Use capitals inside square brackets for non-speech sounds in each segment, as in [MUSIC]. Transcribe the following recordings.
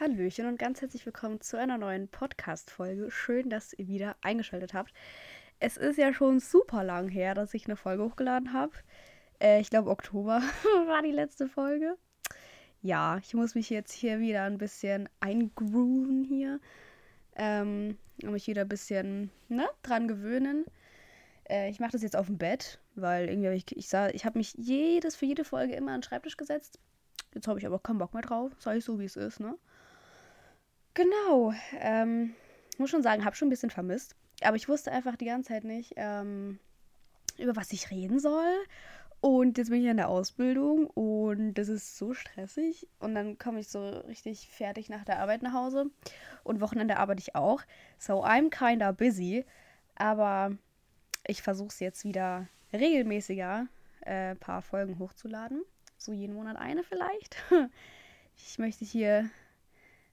Hallöchen und ganz herzlich willkommen zu einer neuen Podcast-Folge. Schön, dass ihr wieder eingeschaltet habt. Es ist ja schon super lang her, dass ich eine Folge hochgeladen habe. Äh, ich glaube, Oktober [LAUGHS] war die letzte Folge. Ja, ich muss mich jetzt hier wieder ein bisschen eingrooven hier. Ähm, und mich wieder ein bisschen ne, dran gewöhnen. Äh, ich mache das jetzt auf dem Bett, weil irgendwie hab ich, ich, sah, ich habe mich jedes für jede Folge immer an den Schreibtisch gesetzt. Jetzt habe ich aber keinen Bock mehr drauf. Sag ich so, wie es ist, ne? Genau. Ähm, muss schon sagen, habe schon ein bisschen vermisst. Aber ich wusste einfach die ganze Zeit nicht, ähm, über was ich reden soll. Und jetzt bin ich in der Ausbildung und das ist so stressig. Und dann komme ich so richtig fertig nach der Arbeit nach Hause. Und Wochenende arbeite ich auch. So I'm kinda busy. Aber ich versuche es jetzt wieder regelmäßiger, ein äh, paar Folgen hochzuladen. So jeden Monat eine vielleicht. [LAUGHS] Ich möchte hier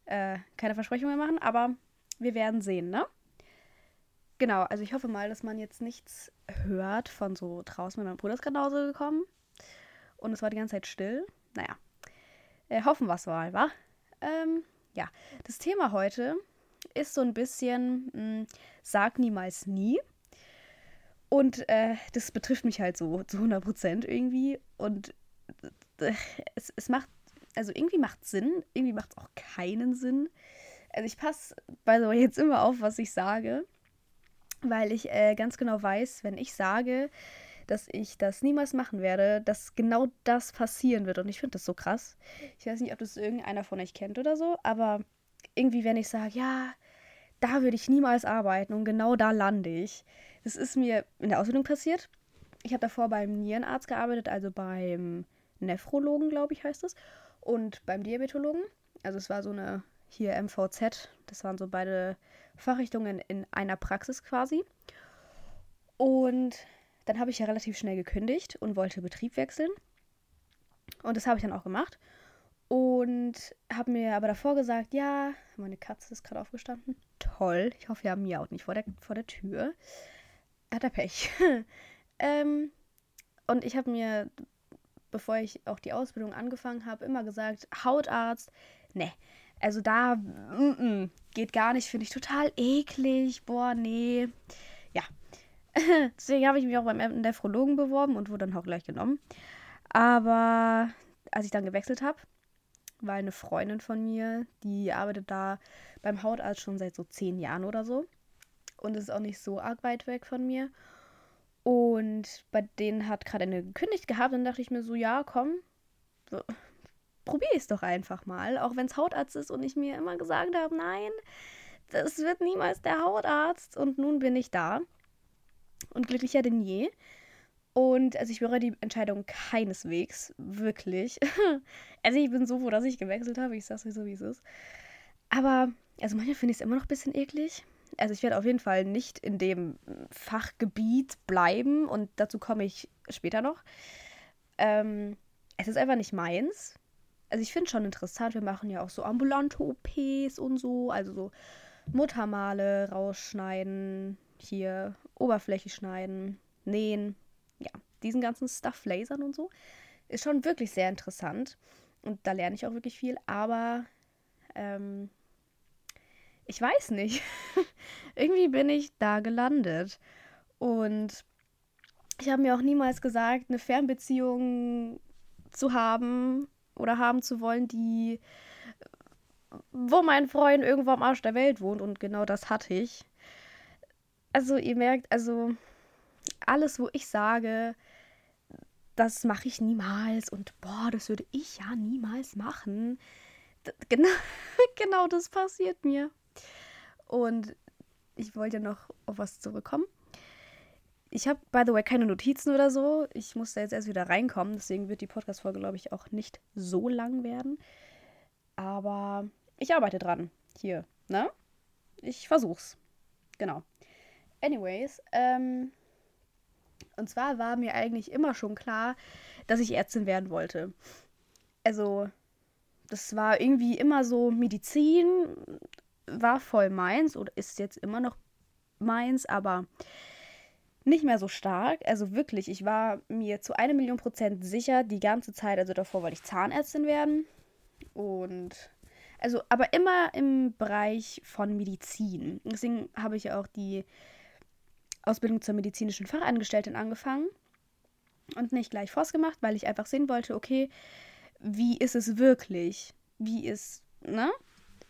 äh, keine Versprechungen machen, aber wir werden sehen, ne? Genau, also ich hoffe mal, dass man jetzt nichts hört von so draußen. Mein Bruder ist gerade nach Hause gekommen und es war die ganze Zeit still. Naja, äh, hoffen wir es mal, wa? Ähm, ja, das Thema heute ist so ein bisschen, mh, hm, sag niemals nie. Und äh, das betrifft mich halt so zu 100 Prozent irgendwie. Und äh, es, es macht also irgendwie macht es Sinn, irgendwie macht es auch keinen Sinn. Also ich passe bei so jetzt immer auf, was ich sage, weil ich äh, ganz genau weiß, wenn ich sage, dass ich das niemals machen werde, dass genau das passieren wird. Und ich finde das so krass. Ich weiß nicht, ob das irgendeiner von euch kennt oder so, aber irgendwie, wenn ich sage, ja, da würde ich niemals arbeiten und genau da lande ich. Das ist mir in der Ausbildung passiert. Ich habe davor beim Nierenarzt gearbeitet, also beim Nephrologen, glaube ich, heißt es und beim Diabetologen. Also es war so eine hier MVZ, das waren so beide Fachrichtungen in einer Praxis quasi. Und dann habe ich ja relativ schnell gekündigt und wollte Betrieb wechseln. Und das habe ich dann auch gemacht. Und habe mir aber davor gesagt, ja, meine Katze ist gerade aufgestanden. Toll. Ich hoffe, wir haben miaut nicht vor der, vor der Tür. Hat er Pech. [LAUGHS] ähm, und ich habe mir bevor ich auch die Ausbildung angefangen habe, immer gesagt, Hautarzt, ne. Also da mm, mm, geht gar nicht, finde ich total eklig. Boah, nee. Ja. [LAUGHS] Deswegen habe ich mich auch beim Nephrologen beworben und wurde dann auch gleich genommen. Aber als ich dann gewechselt habe, war eine Freundin von mir, die arbeitet da beim Hautarzt schon seit so zehn Jahren oder so. Und ist auch nicht so arg weit weg von mir. Und bei denen hat gerade eine gekündigt gehabt. Dann dachte ich mir so, ja, komm, probiere ich es doch einfach mal. Auch wenn es Hautarzt ist und ich mir immer gesagt habe, nein, das wird niemals der Hautarzt. Und nun bin ich da. Und glücklicher denn je. Und also ich bereue die Entscheidung keineswegs. Wirklich. [LAUGHS] also ich bin so froh, dass ich gewechselt habe. Ich sag's euch so, wie es ist. Aber, also manchmal finde ich es immer noch ein bisschen eklig also ich werde auf jeden Fall nicht in dem Fachgebiet bleiben und dazu komme ich später noch. Ähm, es ist einfach nicht meins. Also ich finde es schon interessant, wir machen ja auch so ambulante OPs und so, also so Muttermale rausschneiden, hier Oberfläche schneiden, nähen, ja, diesen ganzen Stuff lasern und so. Ist schon wirklich sehr interessant und da lerne ich auch wirklich viel, aber ähm, ich weiß nicht. [LAUGHS] Irgendwie bin ich da gelandet. Und ich habe mir auch niemals gesagt, eine Fernbeziehung zu haben oder haben zu wollen, die wo mein Freund irgendwo am Arsch der Welt wohnt und genau das hatte ich. Also ihr merkt, also alles, wo ich sage, das mache ich niemals und boah, das würde ich ja niemals machen. [LAUGHS] genau, genau das passiert mir. Und ich wollte noch auf was zurückkommen. Ich habe, by the way, keine Notizen oder so. Ich muss da jetzt erst wieder reinkommen. Deswegen wird die Podcast-Folge, glaube ich, auch nicht so lang werden. Aber ich arbeite dran. Hier, ne? Ich versuch's. Genau. Anyways, ähm, und zwar war mir eigentlich immer schon klar, dass ich Ärztin werden wollte. Also, das war irgendwie immer so Medizin war voll meins oder ist jetzt immer noch meins, aber nicht mehr so stark. Also wirklich, ich war mir zu einer Million Prozent sicher die ganze Zeit. Also davor wollte ich Zahnärztin werden. Und Also, aber immer im Bereich von Medizin. Deswegen habe ich ja auch die Ausbildung zur medizinischen Fachangestellten angefangen und nicht gleich Forst gemacht, weil ich einfach sehen wollte, okay, wie ist es wirklich? Wie ist, ne?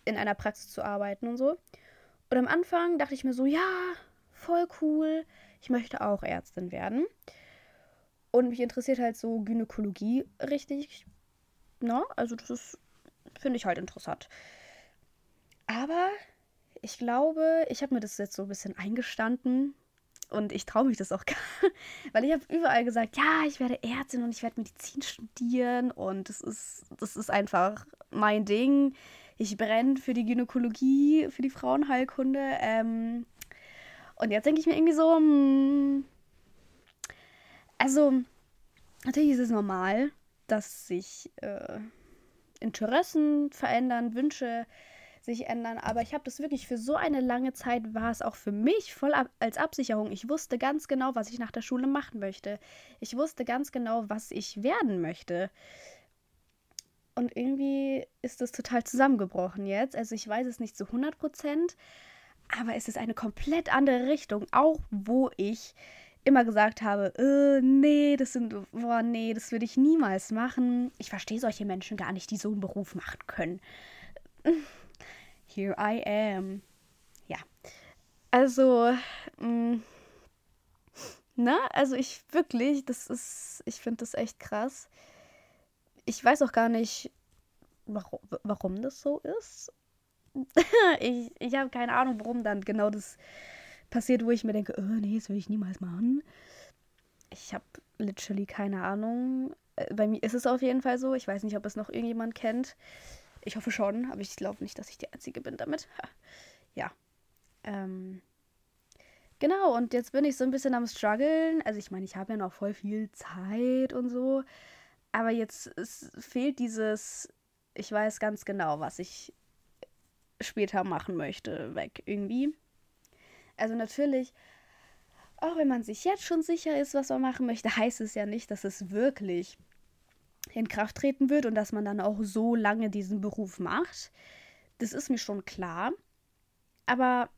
In einer Praxis zu arbeiten und so. Und am Anfang dachte ich mir so, ja, voll cool, ich möchte auch Ärztin werden. Und mich interessiert halt so Gynäkologie richtig. Ne? Also das finde ich halt interessant. Aber ich glaube, ich habe mir das jetzt so ein bisschen eingestanden, und ich traue mich das auch [LAUGHS] gar weil ich habe überall gesagt, ja, ich werde Ärztin und ich werde Medizin studieren und das ist, das ist einfach mein Ding. Ich brenne für die Gynäkologie, für die Frauenheilkunde. Ähm, und jetzt denke ich mir irgendwie so, hm, also natürlich ist es normal, dass sich äh, Interessen verändern, Wünsche sich ändern. Aber ich habe das wirklich für so eine lange Zeit, war es auch für mich voll ab als Absicherung. Ich wusste ganz genau, was ich nach der Schule machen möchte. Ich wusste ganz genau, was ich werden möchte. Und irgendwie ist das total zusammengebrochen jetzt. Also ich weiß es nicht zu 100 Prozent, aber es ist eine komplett andere Richtung. Auch wo ich immer gesagt habe, äh, nee, das sind, boah, nee, das würde ich niemals machen. Ich verstehe solche Menschen gar nicht, die so einen Beruf machen können [LAUGHS] here I am. Ja. Also, mh, mm, na, also ich wirklich, das ist, ich finde das echt krass. Ich weiß auch gar nicht, warum, warum das so ist. [LAUGHS] ich ich habe keine Ahnung, warum dann genau das passiert, wo ich mir denke, oh, nee, das will ich niemals machen. Ich habe literally keine Ahnung. Äh, bei mir ist es auf jeden Fall so. Ich weiß nicht, ob es noch irgendjemand kennt. Ich hoffe schon, aber ich glaube nicht, dass ich die Einzige bin damit. [LAUGHS] ja. Ähm. Genau, und jetzt bin ich so ein bisschen am struggeln. Also ich meine, ich habe ja noch voll viel Zeit und so. Aber jetzt fehlt dieses, ich weiß ganz genau, was ich später machen möchte, weg irgendwie. Also natürlich, auch wenn man sich jetzt schon sicher ist, was man machen möchte, heißt es ja nicht, dass es wirklich in Kraft treten wird und dass man dann auch so lange diesen Beruf macht. Das ist mir schon klar. Aber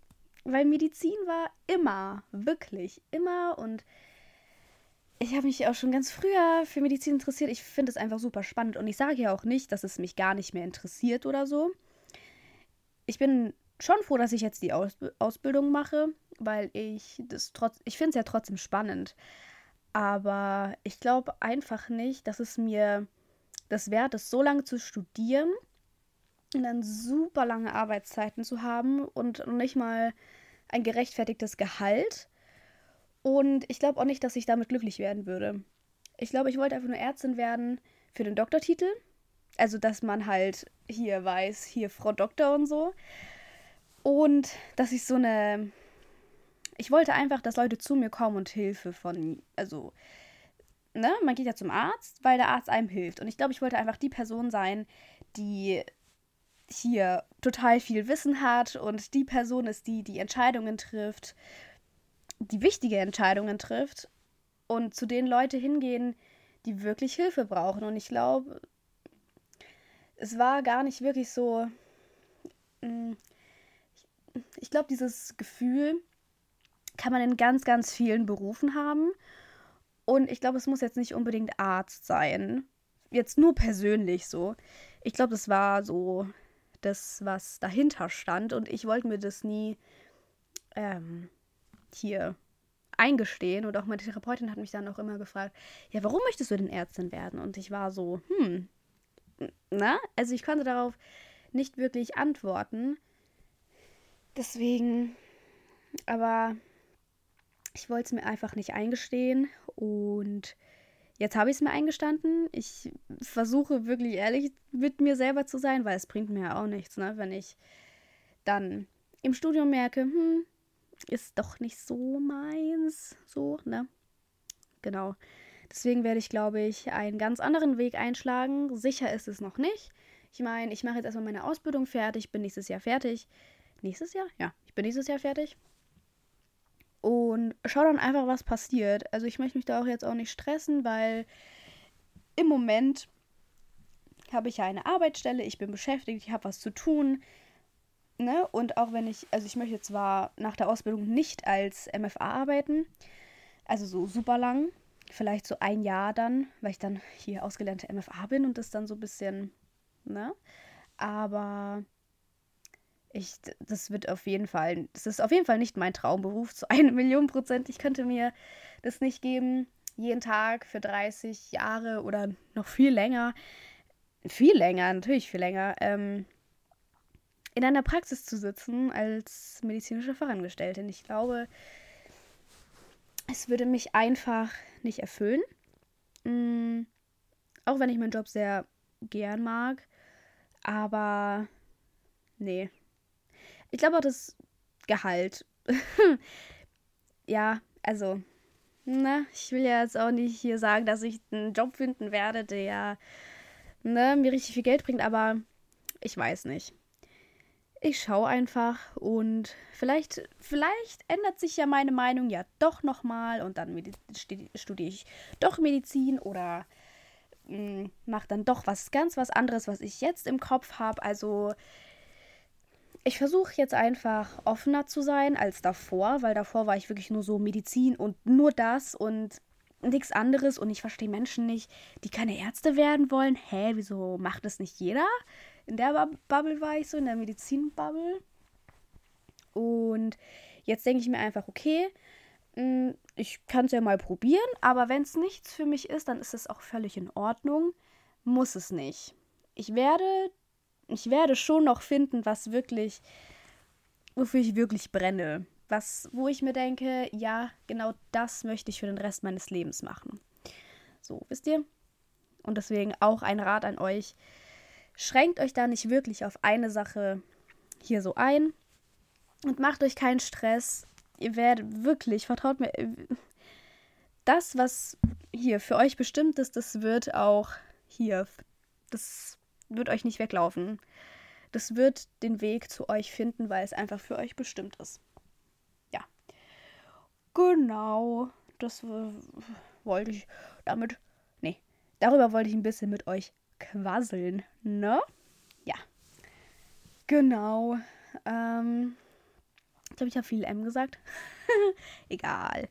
weil Medizin war immer, wirklich immer und ich habe mich auch schon ganz früher für Medizin interessiert. Ich finde es einfach super spannend und ich sage ja auch nicht, dass es mich gar nicht mehr interessiert oder so. Ich bin schon froh, dass ich jetzt die Aus Ausbildung mache, weil ich das trotz ich finde es ja trotzdem spannend. Aber ich glaube einfach nicht, dass es mir das wert ist, so lange zu studieren und dann super lange Arbeitszeiten zu haben und nicht mal ein gerechtfertigtes Gehalt. Und ich glaube auch nicht, dass ich damit glücklich werden würde. Ich glaube, ich wollte einfach nur Ärztin werden für den Doktortitel. Also, dass man halt hier weiß, hier Frau Doktor und so. Und dass ich so eine ich wollte einfach, dass Leute zu mir kommen und Hilfe von, also, ne, man geht ja zum Arzt, weil der Arzt einem hilft. Und ich glaube, ich wollte einfach die Person sein, die hier total viel Wissen hat und die Person ist, die die Entscheidungen trifft, die wichtige Entscheidungen trifft und zu den Leute hingehen, die wirklich Hilfe brauchen. Und ich glaube, es war gar nicht wirklich so. Mm, ich glaube, dieses Gefühl, kann man in ganz, ganz vielen Berufen haben. Und ich glaube, es muss jetzt nicht unbedingt Arzt sein. Jetzt nur persönlich so. Ich glaube, das war so das, was dahinter stand. Und ich wollte mir das nie ähm, hier eingestehen. Und auch meine Therapeutin hat mich dann auch immer gefragt, ja, warum möchtest du denn Ärztin werden? Und ich war so, hm, na? Also ich konnte darauf nicht wirklich antworten. Deswegen, aber ich wollte es mir einfach nicht eingestehen und jetzt habe ich es mir eingestanden. Ich versuche wirklich ehrlich mit mir selber zu sein, weil es bringt mir ja auch nichts, ne? wenn ich dann im Studium merke, hm, ist doch nicht so meins, so, ne? Genau. Deswegen werde ich, glaube ich, einen ganz anderen Weg einschlagen. Sicher ist es noch nicht. Ich meine, ich mache jetzt erstmal meine Ausbildung fertig, bin nächstes Jahr fertig. Nächstes Jahr? Ja, ich bin nächstes Jahr fertig und schau dann einfach, was passiert. Also ich möchte mich da auch jetzt auch nicht stressen, weil im Moment habe ich ja eine Arbeitsstelle, ich bin beschäftigt, ich habe was zu tun. Ne? Und auch wenn ich, also ich möchte zwar nach der Ausbildung nicht als MFA arbeiten, also so super lang, vielleicht so ein Jahr dann, weil ich dann hier ausgelernte MFA bin und das dann so ein bisschen, ne? Aber ich, das wird auf jeden Fall, das ist auf jeden Fall nicht mein Traumberuf zu [LAUGHS] einer Million Prozent. Ich könnte mir das nicht geben, jeden Tag für 30 Jahre oder noch viel länger, viel länger, natürlich viel länger, ähm, in einer Praxis zu sitzen als medizinische Fachangestellte. Ich glaube, es würde mich einfach nicht erfüllen. Mhm. Auch wenn ich meinen Job sehr gern mag. Aber nee. Ich glaube auch das Gehalt. [LAUGHS] ja, also, ne, ich will ja jetzt auch nicht hier sagen, dass ich einen Job finden werde, der ne, mir richtig viel Geld bringt, aber ich weiß nicht. Ich schaue einfach und vielleicht, vielleicht ändert sich ja meine Meinung ja doch nochmal und dann studiere ich doch Medizin oder hm, mache dann doch was ganz was anderes, was ich jetzt im Kopf habe. Also ich versuche jetzt einfach offener zu sein als davor, weil davor war ich wirklich nur so Medizin und nur das und nichts anderes und ich verstehe Menschen nicht, die keine Ärzte werden wollen. Hä, wieso macht das nicht jeder? In der Bubble war ich so, in der Medizin-Bubble. Und jetzt denke ich mir einfach, okay, hm, ich kann es ja mal probieren, aber wenn es nichts für mich ist, dann ist es auch völlig in Ordnung. Muss es nicht. Ich werde ich werde schon noch finden, was wirklich, wofür ich wirklich brenne. Was, wo ich mir denke, ja, genau das möchte ich für den Rest meines Lebens machen. So, wisst ihr? Und deswegen auch ein Rat an euch. Schränkt euch da nicht wirklich auf eine Sache hier so ein und macht euch keinen Stress. Ihr werdet wirklich, vertraut mir, das, was hier für euch bestimmt ist, das wird auch hier, das wird euch nicht weglaufen. Das wird den Weg zu euch finden, weil es einfach für euch bestimmt ist. Ja. Genau. Das wollte ich damit. Nee. Darüber wollte ich ein bisschen mit euch quasseln, ne? Ja. Genau. Ähm. Ich glaube, ich habe viel M gesagt. [LAUGHS] Egal.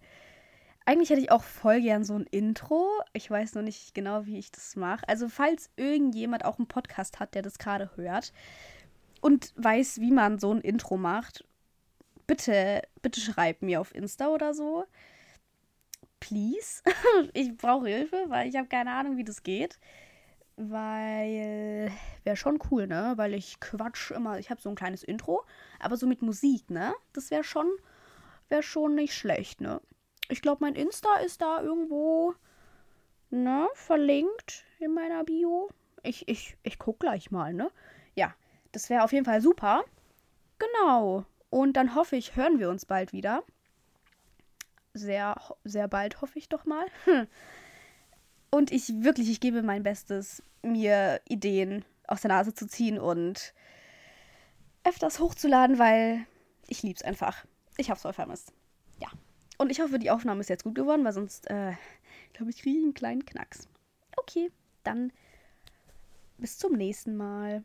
Eigentlich hätte ich auch voll gern so ein Intro. Ich weiß noch nicht genau, wie ich das mache. Also, falls irgendjemand auch einen Podcast hat, der das gerade hört und weiß, wie man so ein Intro macht, bitte, bitte schreib mir auf Insta oder so. Please. [LAUGHS] ich brauche Hilfe, weil ich habe keine Ahnung, wie das geht. Weil wäre schon cool, ne? Weil ich quatsch immer. Ich habe so ein kleines Intro, aber so mit Musik, ne? Das wäre schon, wäre schon nicht schlecht, ne? Ich glaube, mein Insta ist da irgendwo ne, verlinkt in meiner Bio. Ich, ich, ich guck gleich mal, ne? Ja, das wäre auf jeden Fall super. Genau. Und dann hoffe ich, hören wir uns bald wieder. Sehr, sehr bald hoffe ich doch mal. [LAUGHS] Und ich wirklich, ich gebe mein Bestes, mir Ideen aus der Nase zu ziehen und öfters hochzuladen, weil ich lieb's einfach. Ich hab's voll vermisst. Und ich hoffe, die Aufnahme ist jetzt gut geworden, weil sonst, äh, glaube ich, kriege ich einen kleinen Knacks. Okay, dann bis zum nächsten Mal.